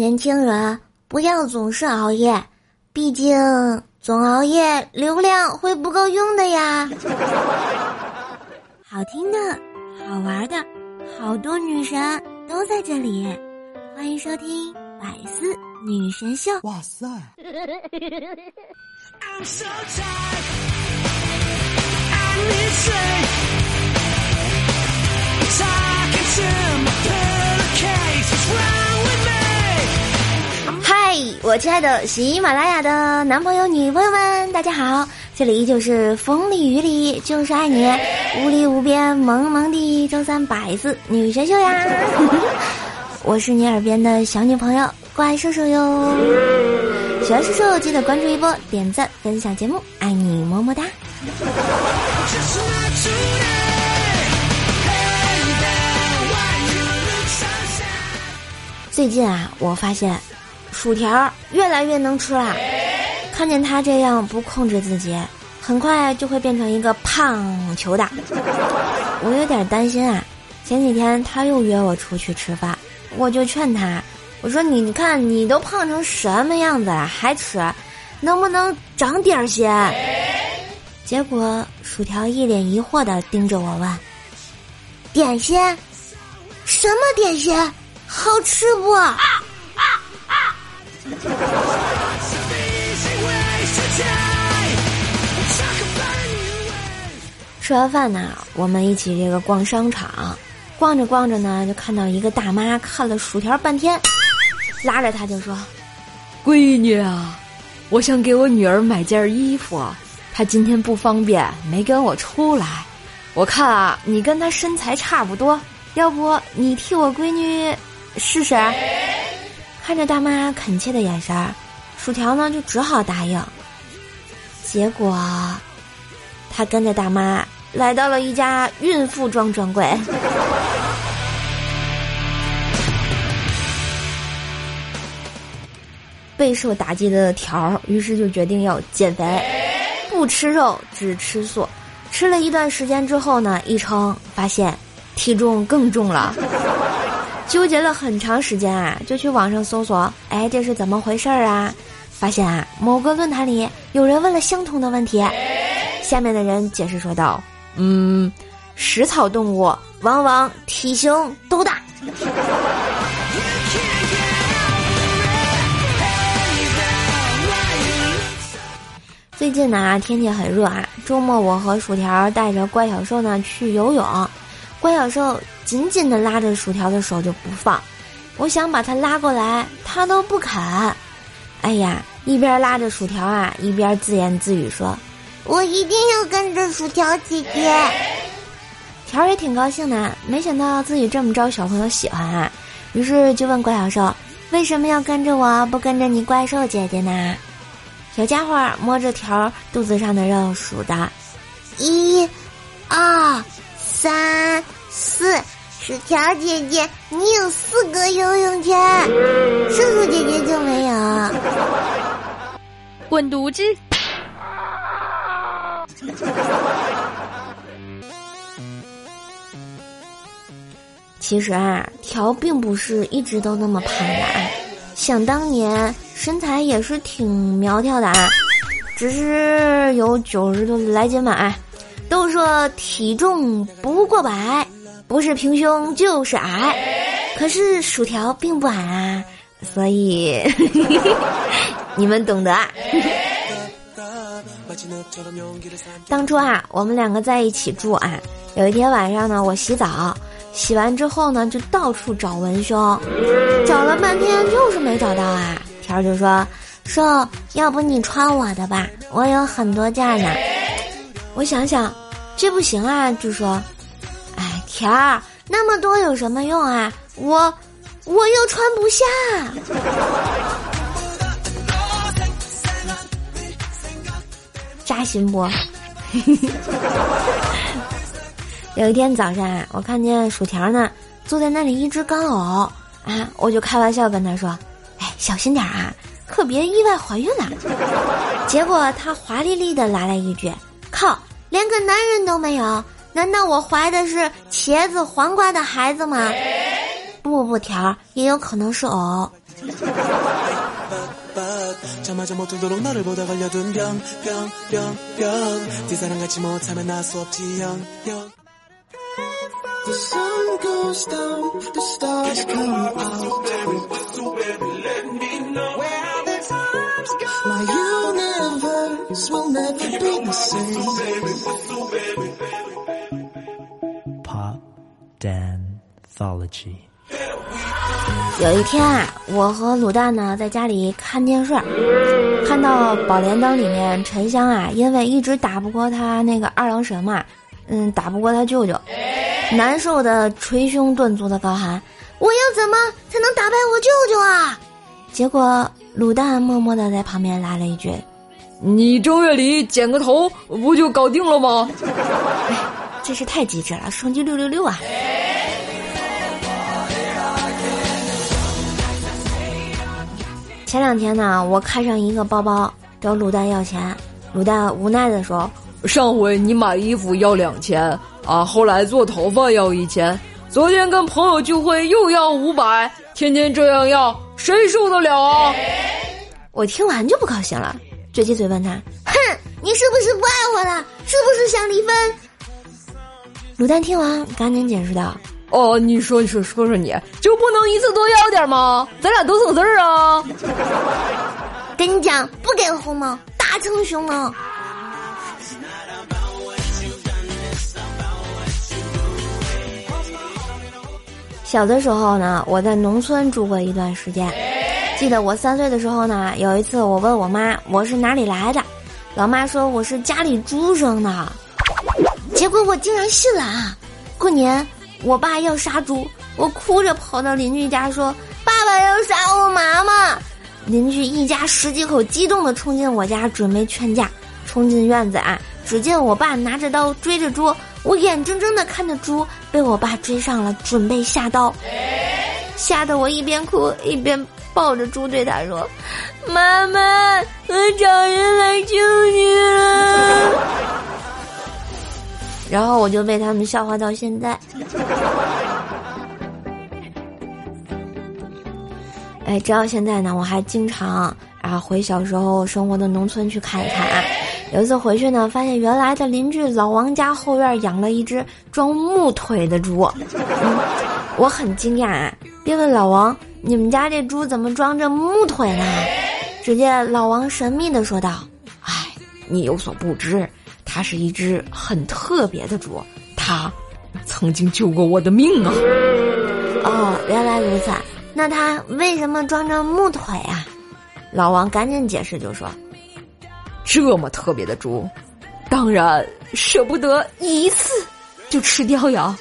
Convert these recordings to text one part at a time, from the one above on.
年轻人不要总是熬夜，毕竟总熬夜流量会不够用的呀。好听的，好玩的，好多女神都在这里，欢迎收听《百思女神秀》。哇塞！嗨，我亲爱的喜马拉雅的男朋友、女朋友们，大家好！这里依旧是风里雨里就是爱你，无里无边萌萌的周三百字女神秀呀！我是你耳边的小女朋友怪兽兽哟，喜欢兽兽记得关注一波，点赞分享节目，爱你么么哒！最近啊，我发现薯条越来越能吃了。看见他这样不控制自己，很快就会变成一个胖球的。我有点担心啊。前几天他又约我出去吃饭，我就劝他，我说：“你你看你都胖成什么样子了，还吃，能不能长点心？”结果薯条一脸疑惑的盯着我问：“点心？什么点心？”好吃不？吃完饭呢，我们一起这个逛商场，逛着逛着呢，就看到一个大妈看了薯条半天，拉着他就说：“闺女啊，我想给我女儿买件衣服，她今天不方便，没跟我出来。我看啊，你跟她身材差不多，要不你替我闺女。”试试，看着大妈恳切的眼神，薯条呢就只好答应。结果，他跟着大妈来到了一家孕妇装专柜，备受打击的条儿于是就决定要减肥，不吃肉，只吃素。吃了一段时间之后呢，一称发现体重更重了。纠结了很长时间啊，就去网上搜索，哎，这是怎么回事儿啊？发现啊，某个论坛里有人问了相同的问题，下面的人解释说道：“嗯，食草动物往往体型都大。”最近呢，天气很热啊，周末我和薯条带着怪小兽呢去游泳。怪小兽紧紧地拉着薯条的手就不放，我想把它拉过来，它都不肯。哎呀，一边拉着薯条啊，一边自言自语说：“我一定要跟着薯条姐姐。”条也挺高兴的，没想到自己这么招小朋友喜欢啊，于是就问怪小兽：“为什么要跟着我不跟着你怪兽姐姐呢？”小家伙摸着条肚子上的肉数的：“一、二。”三四，薯条姐姐，你有四个游泳圈，叔叔姐姐就没有。滚犊子！其实啊，条并不是一直都那么胖的啊，想当年身材也是挺苗条的啊，只是有九十多来斤吧。都说体重不过百，不是平胸就是矮，可是薯条并不矮啊，所以 你们懂得。当初啊，我们两个在一起住啊，有一天晚上呢，我洗澡，洗完之后呢，就到处找文胸，找了半天就是没找到啊。条就说：“说要不你穿我的吧，我有很多件呢。”我想想，这不行啊！就说，哎，田儿那么多有什么用啊？我我又穿不下。扎心不？有一天早上啊，我看见薯条呢，坐在那里一只干呕啊，我就开玩笑跟他说：“哎，小心点儿啊，可别意外怀孕了。”结果他华丽丽的来了一句。靠，连个男人都没有，难道我怀的是茄子黄瓜的孩子吗？不不不，条也有可能是藕。有一天啊，我和卤蛋呢在家里看电视，看到《宝莲灯》里面沉香啊，因为一直打不过他那个二郎神嘛，嗯，打不过他舅舅，难受的捶胸顿足的高喊：“我要怎么才能打败我舅舅啊？”结果卤蛋默默的在旁边来了一句：“你正月里剪个头不就搞定了吗？”哎，真是太机智了，双击六六六啊！前两天呢，我看上一个包包，找卤蛋要钱，卤蛋无奈的说：“上回你买衣服要两千啊，后来做头发要一千，昨天跟朋友聚会又要五百，天天这样要，谁受得了啊？”我听完就不高兴了，撅起嘴问他：“哼，你是不是不爱我了？是不是想离婚？”卤蛋听完赶紧解释道。哦，你说，你说，说说，你就不能一次多要点吗？咱俩都省事儿啊！跟你讲，不给红包，大成熊猫。小的时候呢，我在农村住过一段时间。记得我三岁的时候呢，有一次我问我妈我是哪里来的，老妈说我是家里猪生的，结果我竟然信了啊！过年。我爸要杀猪，我哭着跑到邻居家说：“爸爸要杀我妈妈。”邻居一家十几口激动地冲进我家准备劝架。冲进院子啊，只见我爸拿着刀追着猪，我眼睁睁地看着猪被我爸追上了，准备下刀，吓得我一边哭一边抱着猪对他说：“妈妈，我找人来救你了。”然后我就被他们笑话到现在。哎，直到现在呢，我还经常啊回小时候生活的农村去看一看啊。有一次回去呢，发现原来的邻居老王家后院养了一只装木腿的猪，我很惊讶啊，便问老王：“你们家这猪怎么装着木腿呢？”只见老王神秘的说道：“哎，你有所不知。”它是一只很特别的猪，它曾经救过我的命啊！哦，原来如此，那它为什么装着木腿啊？老王赶紧解释，就说：“这么特别的猪，当然舍不得一次就吃掉呀。”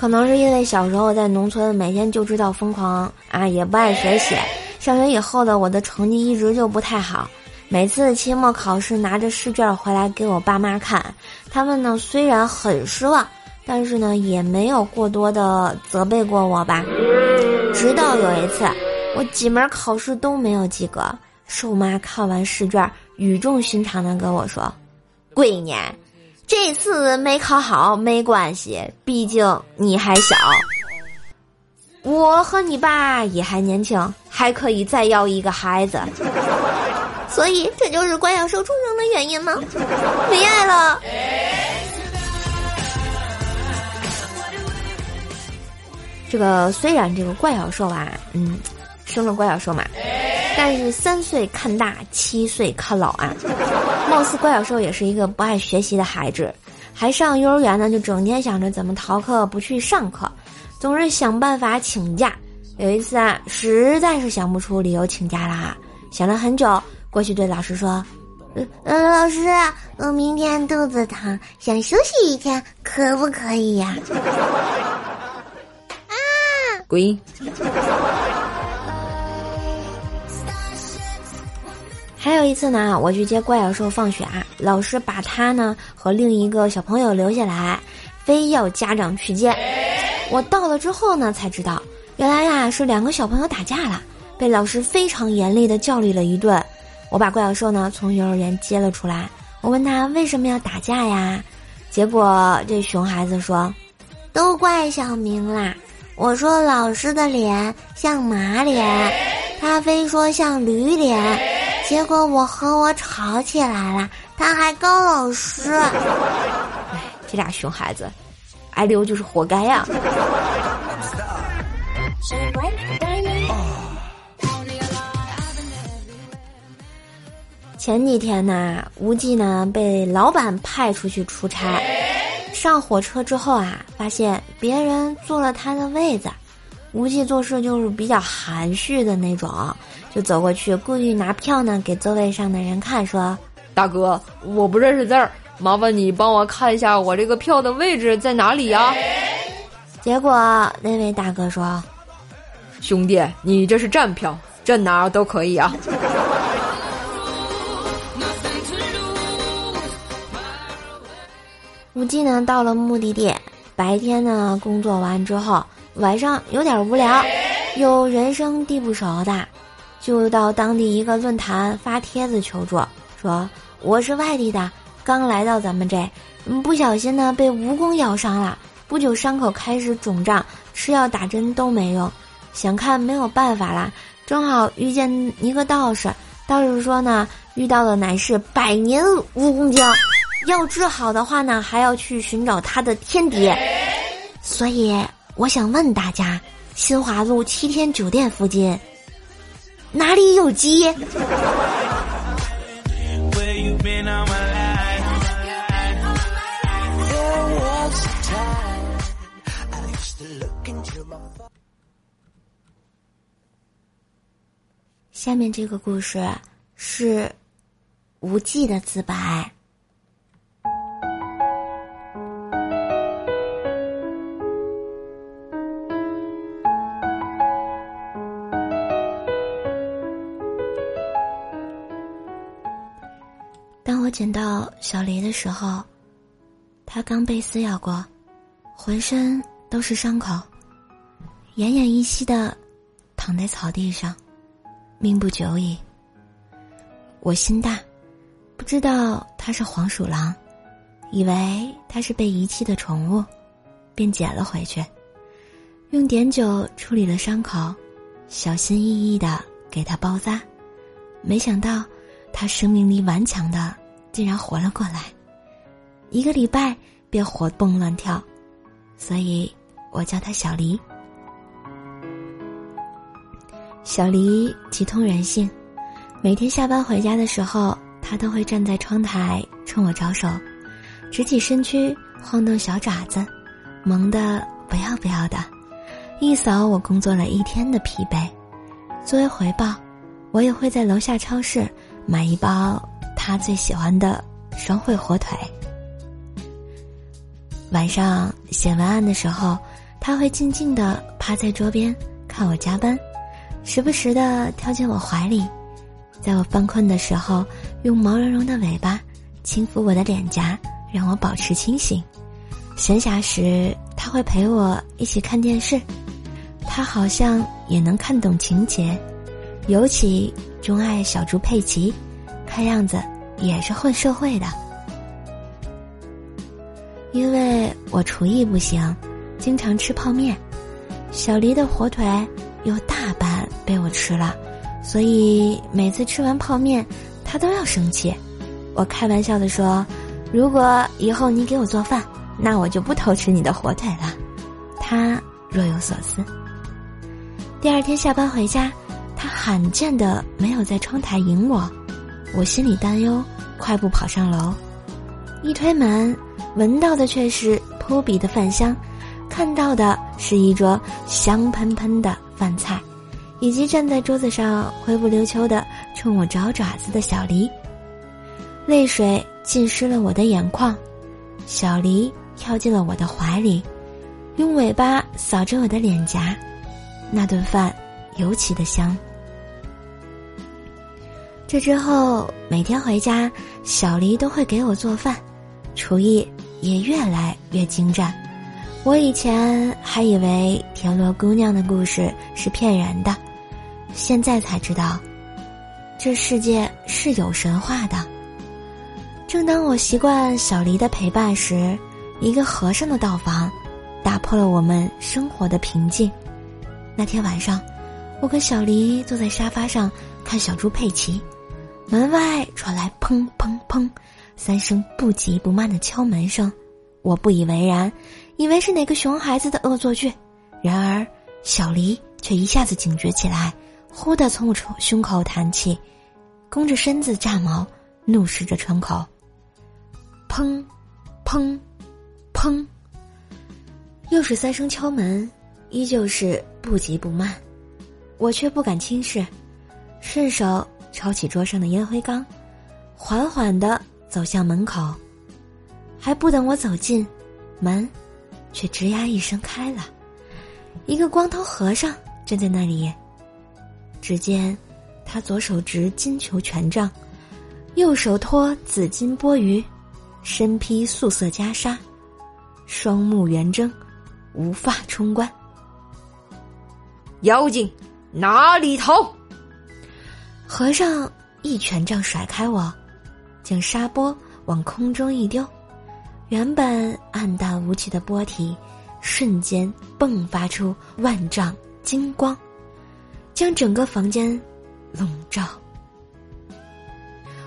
可能是因为小时候在农村，每天就知道疯狂啊，也不爱学习。上学以后的我的成绩一直就不太好，每次期末考试拿着试卷回来给我爸妈看，他们呢虽然很失望，但是呢也没有过多的责备过我吧。直到有一次，我几门考试都没有及格，瘦妈看完试卷，语重心长的跟我说：“闺女。”这次没考好没关系，毕竟你还小。我和你爸也还年轻，还可以再要一个孩子。所以这就是怪小兽出生的原因吗？没爱了。这个虽然这个怪小兽啊，嗯，生了怪小兽嘛。但是三岁看大，七岁看老啊！貌似怪小兽也是一个不爱学习的孩子，还上幼儿园呢，就整天想着怎么逃课不去上课，总是想办法请假。有一次啊，实在是想不出理由请假啦，想了很久，过去对老师说：“嗯嗯，老师，我明天肚子疼，想休息一天，可不可以呀？” 啊！滚！还有一次呢，我去接怪小兽放学啊，老师把他呢和另一个小朋友留下来，非要家长去接。我到了之后呢，才知道原来呀是两个小朋友打架了，被老师非常严厉的教育了一顿。我把怪小兽呢从幼儿园接了出来，我问他为什么要打架呀？结果这熊孩子说：“都怪小明啦！我说老师的脸像马脸，他非说像驴脸，结果我和我吵起来了，他还告老师。这俩熊孩子，挨溜就是活该呀！前几天呢，无忌呢被老板派出去出差，上火车之后啊，发现别人坐了他的位子，无忌做事就是比较含蓄的那种，就走过去，故意拿票呢给座位上的人看，说：“大哥，我不认识字儿，麻烦你帮我看一下我这个票的位置在哪里呀？”结果那位大哥说：“兄弟，你这是站票，站哪儿都可以啊。”无忌呢，到了目的地，白天呢工作完之后，晚上有点无聊，有人生地不熟的，就到当地一个论坛发帖子求助，说我是外地的，刚来到咱们这，不小心呢被蜈蚣咬伤了，不久伤口开始肿胀，吃药打针都没用，想看没有办法了，正好遇见一个道士，道士说呢，遇到的乃是百年蜈蚣精。要治好的话呢，还要去寻找他的天敌，所以我想问大家，新华路七天酒店附近哪里有鸡？下面这个故事是无忌的自白。小黎的时候，他刚被撕咬过，浑身都是伤口，奄奄一息的躺在草地上，命不久矣。我心大，不知道他是黄鼠狼，以为他是被遗弃的宠物，便捡了回去，用碘酒处理了伤口，小心翼翼的给他包扎，没想到他生命力顽强的。竟然活了过来，一个礼拜便活蹦乱跳，所以我叫他小黎。小黎极通人性，每天下班回家的时候，他都会站在窗台冲我招手，直起身躯，晃动小爪子，萌的不要不要的，一扫我工作了一天的疲惫。作为回报，我也会在楼下超市买一包。他最喜欢的双汇火腿。晚上写文案的时候，他会静静的趴在桌边看我加班，时不时的跳进我怀里，在我犯困的时候，用毛茸茸的尾巴轻抚我的脸颊，让我保持清醒。闲暇时，他会陪我一起看电视，他好像也能看懂情节，尤其钟爱小猪佩奇。看样子也是混社会的，因为我厨艺不行，经常吃泡面，小黎的火腿有大半被我吃了，所以每次吃完泡面，他都要生气。我开玩笑的说：“如果以后你给我做饭，那我就不偷吃你的火腿了。”他若有所思。第二天下班回家，他罕见的没有在窗台迎我。我心里担忧，快步跑上楼，一推门，闻到的却是扑鼻的饭香，看到的是一桌香喷喷的饭菜，以及站在桌子上灰不溜秋的冲我找爪子的小黎。泪水浸湿了我的眼眶，小黎跳进了我的怀里，用尾巴扫着我的脸颊，那顿饭尤其的香。这之后，每天回家，小黎都会给我做饭，厨艺也越来越精湛。我以前还以为田螺姑娘的故事是骗人的，现在才知道，这世界是有神话的。正当我习惯小黎的陪伴时，一个和尚的到访，打破了我们生活的平静。那天晚上，我跟小黎坐在沙发上看小猪佩奇，门外传来砰砰砰三声不急不慢的敲门声。我不以为然，以为是哪个熊孩子的恶作剧。然而，小黎却一下子警觉起来，忽地从我胸口弹起，弓着身子炸毛，怒视着窗口。砰，砰，砰，又是三声敲门，依旧是不急不慢。我却不敢轻视，顺手抄起桌上的烟灰缸，缓缓地走向门口。还不等我走近，门却吱呀一声开了，一个光头和尚站在那里。只见他左手执金球权杖，右手托紫金钵盂，身披素色袈裟，双目圆睁，无发冲冠。妖精，哪里逃？和尚一权杖甩开我，将沙钵往空中一丢。原本暗淡无奇的波体，瞬间迸发出万丈金光，将整个房间笼罩。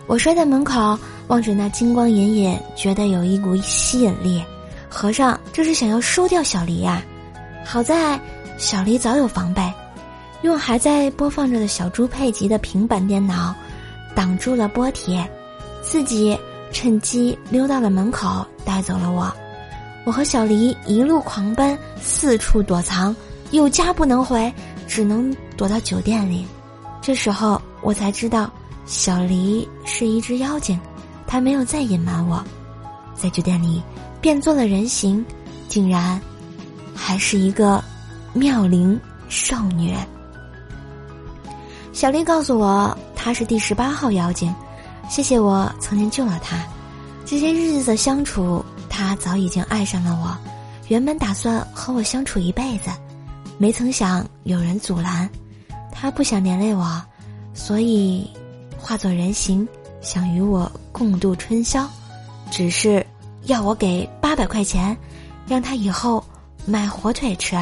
我摔在门口，望着那金光隐隐，觉得有一股吸引力。和尚这是想要收掉小黎呀？好在小黎早有防备，用还在播放着的小猪佩奇的平板电脑挡住了波体，自己。趁机溜到了门口，带走了我。我和小黎一路狂奔，四处躲藏，有家不能回，只能躲到酒店里。这时候我才知道，小黎是一只妖精，他没有再隐瞒我，在酒店里变做了人形，竟然还是一个妙龄少女。小丽告诉我，她是第十八号妖精。谢谢我曾经救了他，这些日子的相处，他早已经爱上了我。原本打算和我相处一辈子，没曾想有人阻拦。他不想连累我，所以化作人形，想与我共度春宵，只是要我给八百块钱，让他以后买火腿吃。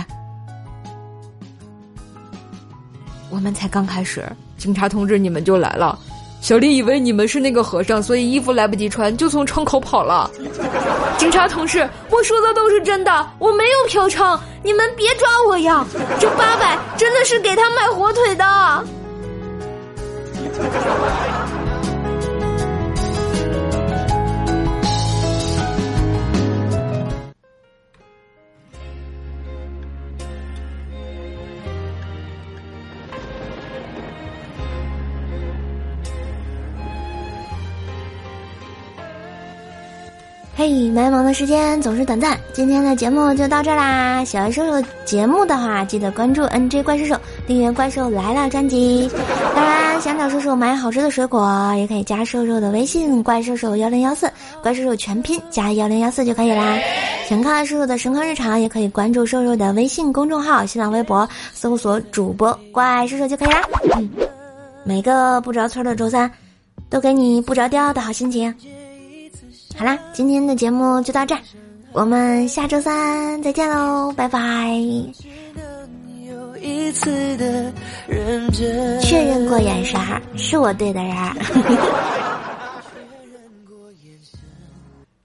你们才刚开始，警察同志，你们就来了。小丽以为你们是那个和尚，所以衣服来不及穿，就从窗口跑了。警察同志，我说的都是真的，我没有嫖娼，你们别抓我呀！这八百真的是给他买火腿的。嘿，忙的时间总是短暂，今天的节目就到这啦！喜欢瘦瘦节目的话，记得关注 NJ 怪兽兽，订阅《怪兽来了》专辑。当然，想找瘦瘦买好吃的水果，也可以加瘦瘦的微信“怪兽兽幺零幺四”，怪兽兽全拼加幺零幺四就可以啦。想看瘦瘦的神坑日常，也可以关注瘦瘦的微信公众号、新浪微博，搜索主播“怪兽兽”就可以啦。每个不着村的周三，都给你不着调的好心情。好啦，今天的节目就到这儿，我们下周三再见喽，拜拜。确认过眼神儿，是我对的人。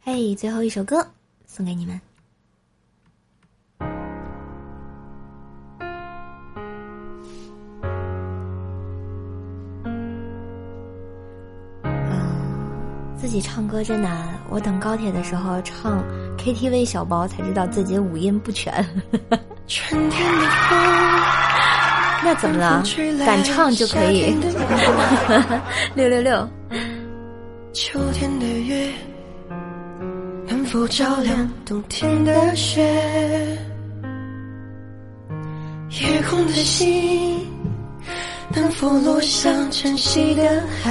嘿，最后一首歌送给你们。己唱歌真难，我等高铁的时候唱 KTV 小包才知道自己五音不全。那怎么了？敢唱就可以。六六六。秋天的月，能否照亮冬天的雪？夜空的星，能否落向晨曦的海？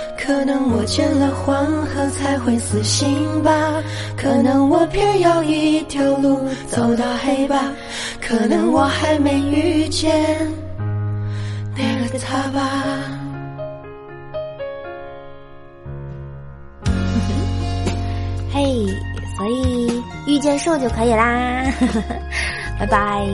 可能我见了黄河才会死心吧，可能我偏要一条路走到黑吧，可能我还没遇见那个他吧。嘿，所以遇见树就可以啦，拜拜。